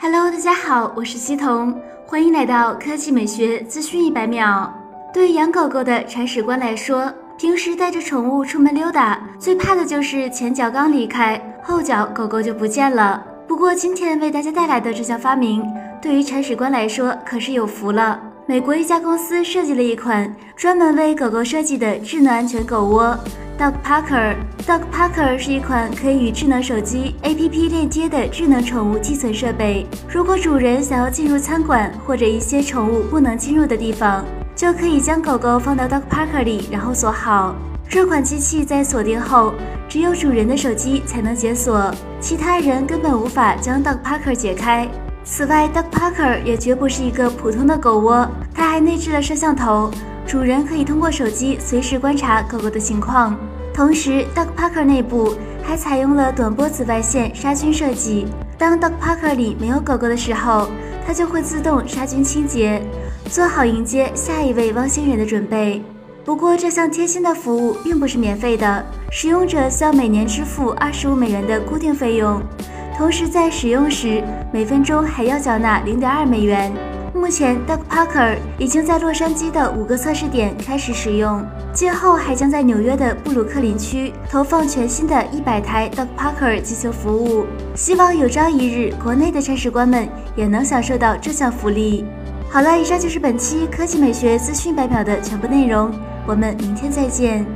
Hello，大家好，我是西彤，欢迎来到科技美学资讯一百秒。对养狗狗的铲屎官来说，平时带着宠物出门溜达，最怕的就是前脚刚离开，后脚狗狗就不见了。不过今天为大家带来的这项发明，对于铲屎官来说可是有福了。美国一家公司设计了一款专门为狗狗设计的智能安全狗窝。Dog Parker Dog Parker 是一款可以与智能手机 APP 链接的智能宠物寄存设备。如果主人想要进入餐馆或者一些宠物不能进入的地方，就可以将狗狗放到 Dog Parker 里，然后锁好。这款机器在锁定后，只有主人的手机才能解锁，其他人根本无法将 Dog Parker 解开。此外，Dog Parker 也绝不是一个普通的狗窝，它还内置了摄像头。主人可以通过手机随时观察狗狗的情况，同时 Dog Parker 内部还采用了短波紫外线杀菌设计。当 Dog Parker 里没有狗狗的时候，它就会自动杀菌清洁，做好迎接下一位汪星人的准备。不过，这项贴心的服务并不是免费的，使用者需要每年支付二十五美元的固定费用，同时在使用时每分钟还要缴纳零点二美元。目前，Dog Parker 已经在洛杉矶的五个测试点开始使用，今后还将在纽约的布鲁克林区投放全新的一百台 Dog Parker 进行服务。希望有朝一日，国内的铲屎官们也能享受到这项福利。好了，以上就是本期科技美学资讯百秒的全部内容，我们明天再见。